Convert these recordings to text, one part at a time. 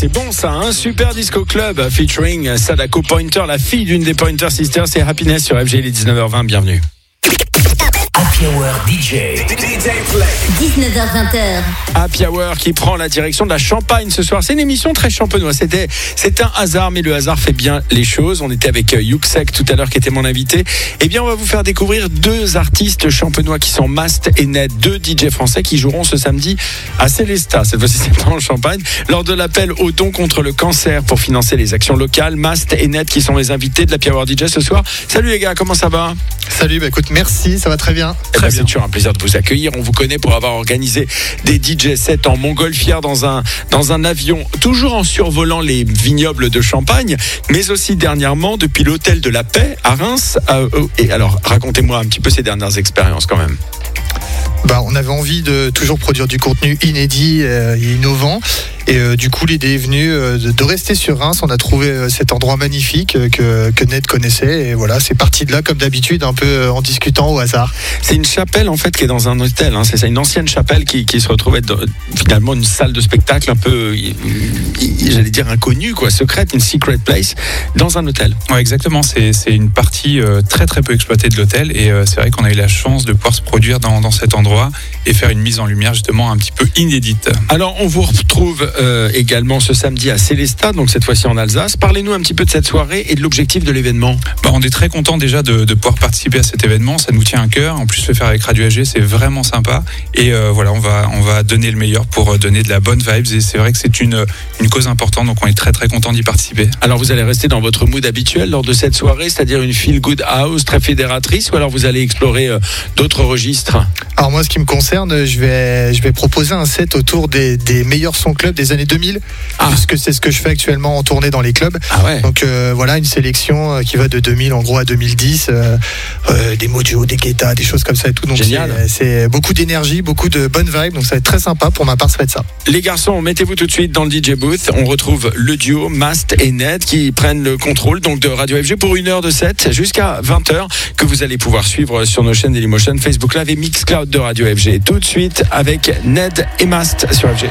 c'est bon ça, un super disco club featuring Sadako Pointer, la fille d'une des Pointer Sisters, c'est Happiness sur FG, les 19h20, bienvenue. Happy Hour DJ. 19h20h. Happy Hour qui prend la direction de la Champagne ce soir. C'est une émission très champenoise. C'était, c'est un hasard, mais le hasard fait bien les choses. On était avec euh, Yuxek tout à l'heure qui était mon invité. Eh bien, on va vous faire découvrir deux artistes champenois qui sont Mast et Ned, deux DJ français qui joueront ce samedi à Célestat. Cette fois-ci, c'est pas en Champagne. Lors de l'appel au don contre le cancer pour financer les actions locales, Mast et Ned qui sont les invités de la Happy Hour DJ ce soir. Salut les gars, comment ça va? Salut, bah écoute, merci, ça va très bien. Eh ben, c'est toujours un plaisir de vous accueillir. On vous connaît pour avoir organisé des DJ sets en montgolfière dans un, dans un avion, toujours en survolant les vignobles de Champagne, mais aussi dernièrement depuis l'hôtel de la Paix à Reims. Euh, euh, et alors, racontez-moi un petit peu ces dernières expériences quand même. Bah, on avait envie de toujours produire du contenu inédit euh, et innovant. Et euh, du coup, l'idée est venue euh, de, de rester sur Reims. On a trouvé euh, cet endroit magnifique euh, que, que Ned connaissait. Et voilà, c'est parti de là, comme d'habitude, un peu euh, en discutant au hasard. C'est une chapelle en fait qui est dans un hôtel. hein. C'est ça, une ancienne chapelle qui, qui se retrouve être dans- finalement une salle de spectacle un peu, j'allais dire inconnue, quoi, secrète, une secret place, dans un hôtel. Ouais, exactement. C'est c'est une partie euh, très très peu exploitée de l'hôtel et euh, c'est vrai qu'on a eu la chance de pouvoir se produire dans, dans cet endroit et faire une mise en lumière justement un petit peu inédite. Alors, on vous retrouve euh, également ce samedi à Célestat, donc cette fois-ci en Alsace. Parlez-nous un petit peu de cette soirée et de l'objectif de l'événement. Bah, on est très content déjà de, de pouvoir participer à cet événement. Ça nous tient à cœur. En plus, le faire avec Radio AG, c'est vraiment sympa. Et euh, voilà, on va on va donner le meilleur pour euh, donner de la bonne vibes. Et c'est vrai que c'est une une cause importante. Donc, on est très très content d'y participer. Alors, vous allez rester dans votre mood habituel lors de cette soirée, c'est-à-dire une feel good house très fédératrice, ou alors vous allez explorer euh, d'autres registres? Alors moi, ce qui me concerne, je vais, je vais proposer un set autour des, des meilleurs sons clubs des années 2000, Ah. puisque c'est ce que je fais actuellement en tournée dans les clubs. Ah ouais Donc euh, voilà, une sélection euh, qui va de 2000 en gros à 2010, euh, euh, des Mojo, des Guetta, des choses comme ça et tout. Donc Génial. c'est- c'est beaucoup d'énergie, beaucoup de bonnes vibes. Donc ça va être très sympa. Pour ma part, ça va être ça. Les garçons, mettez-vous tout de suite dans le DJ booth. On retrouve le duo Mast et Ned qui prennent le contrôle donc de Radio FG pour une heure de set jusqu'à 20h que vous allez pouvoir suivre sur nos chaînes Dailymotion, Facebook Live et Mixcloud de Radio FG. Tout de suite avec Ned et Mast sur FG.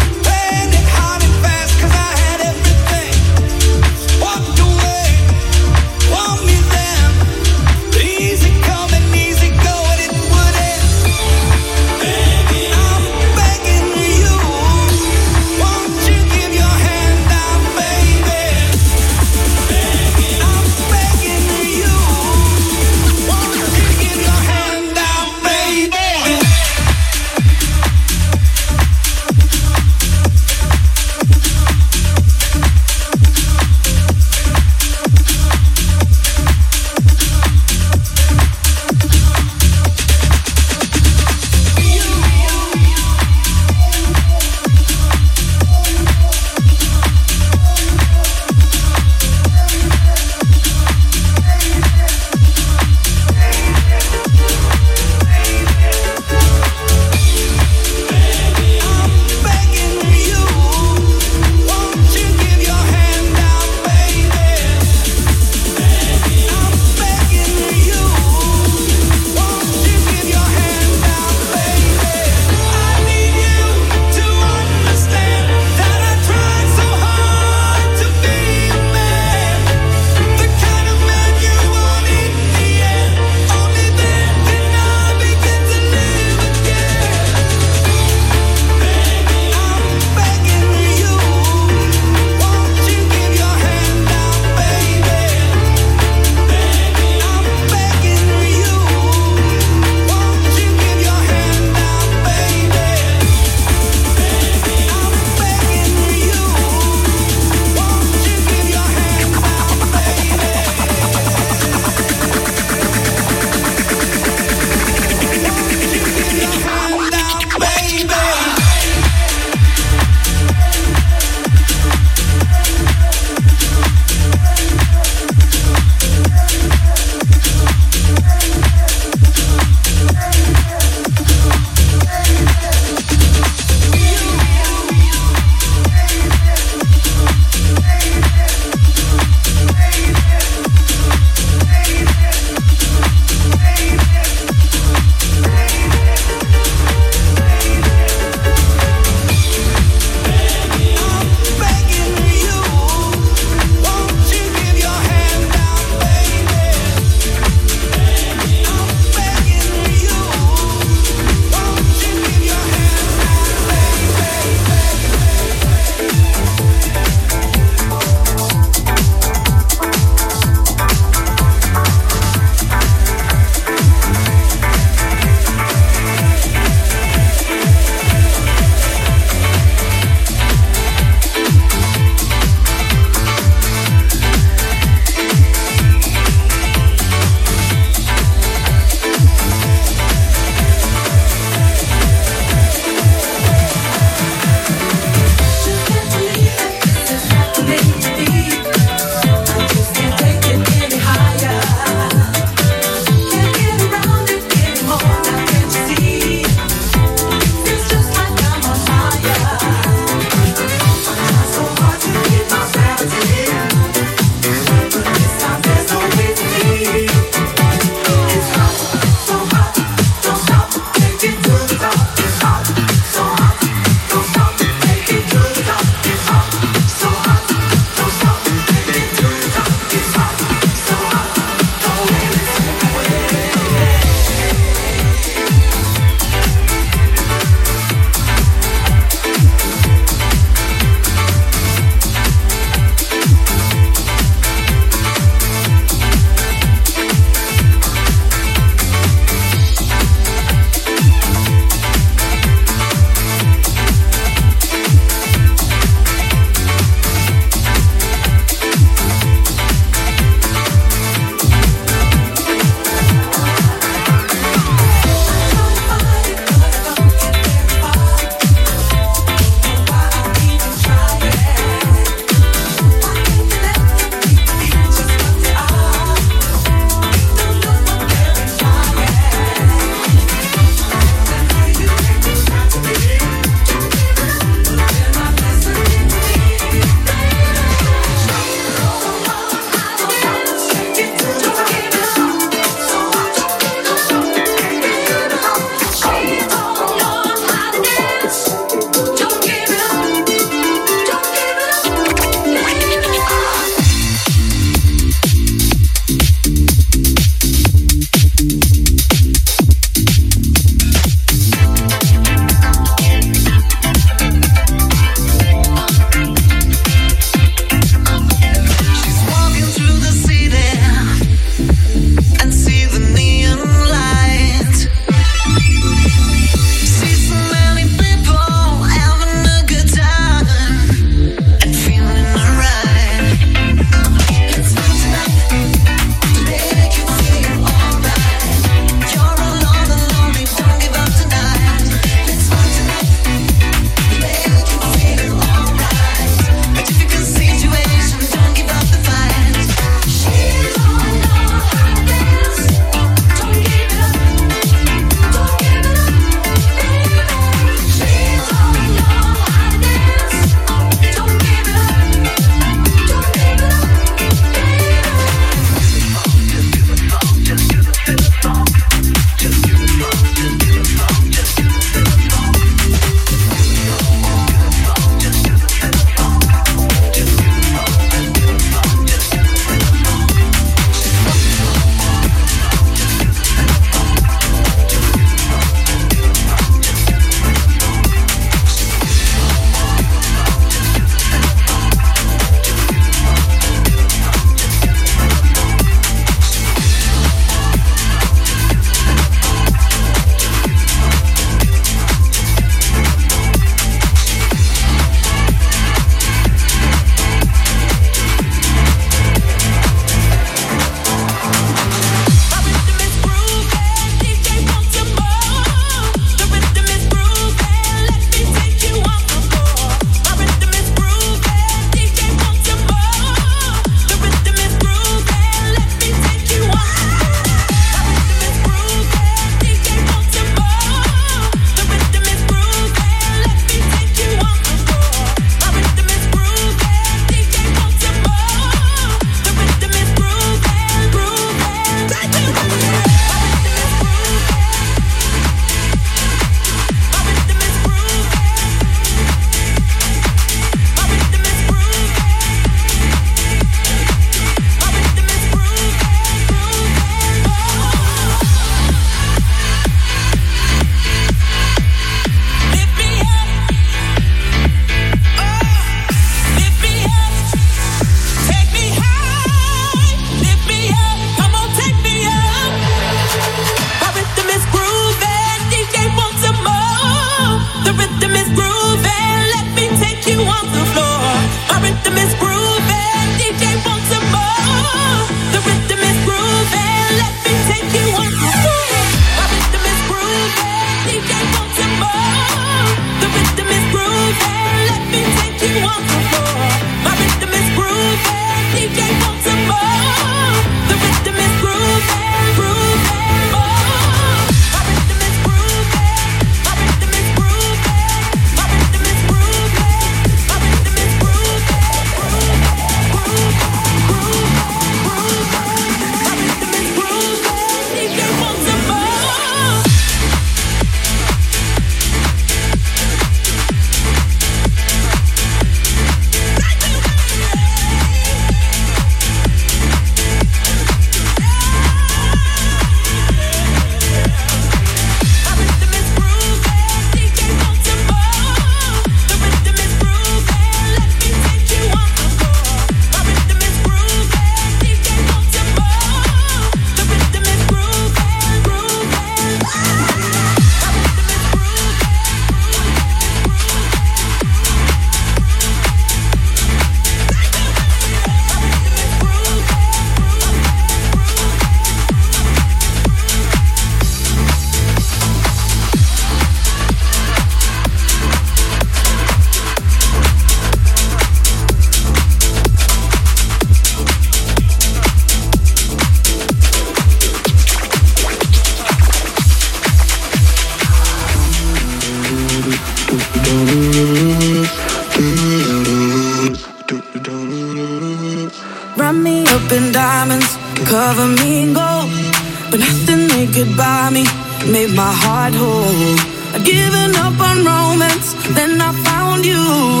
my heart whole. I'd given up on romance, then I found you.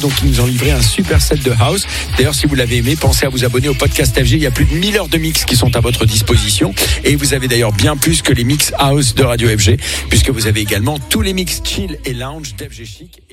Donc ils nous ont livré un super set de house. D'ailleurs, si vous l'avez aimé, pensez à vous abonner au podcast FG. Il y a plus de 1000 heures de mix qui sont à votre disposition. Et vous avez d'ailleurs bien plus que les mix house de Radio FG, puisque vous avez également tous les mix chill et lounge d'FG Chic.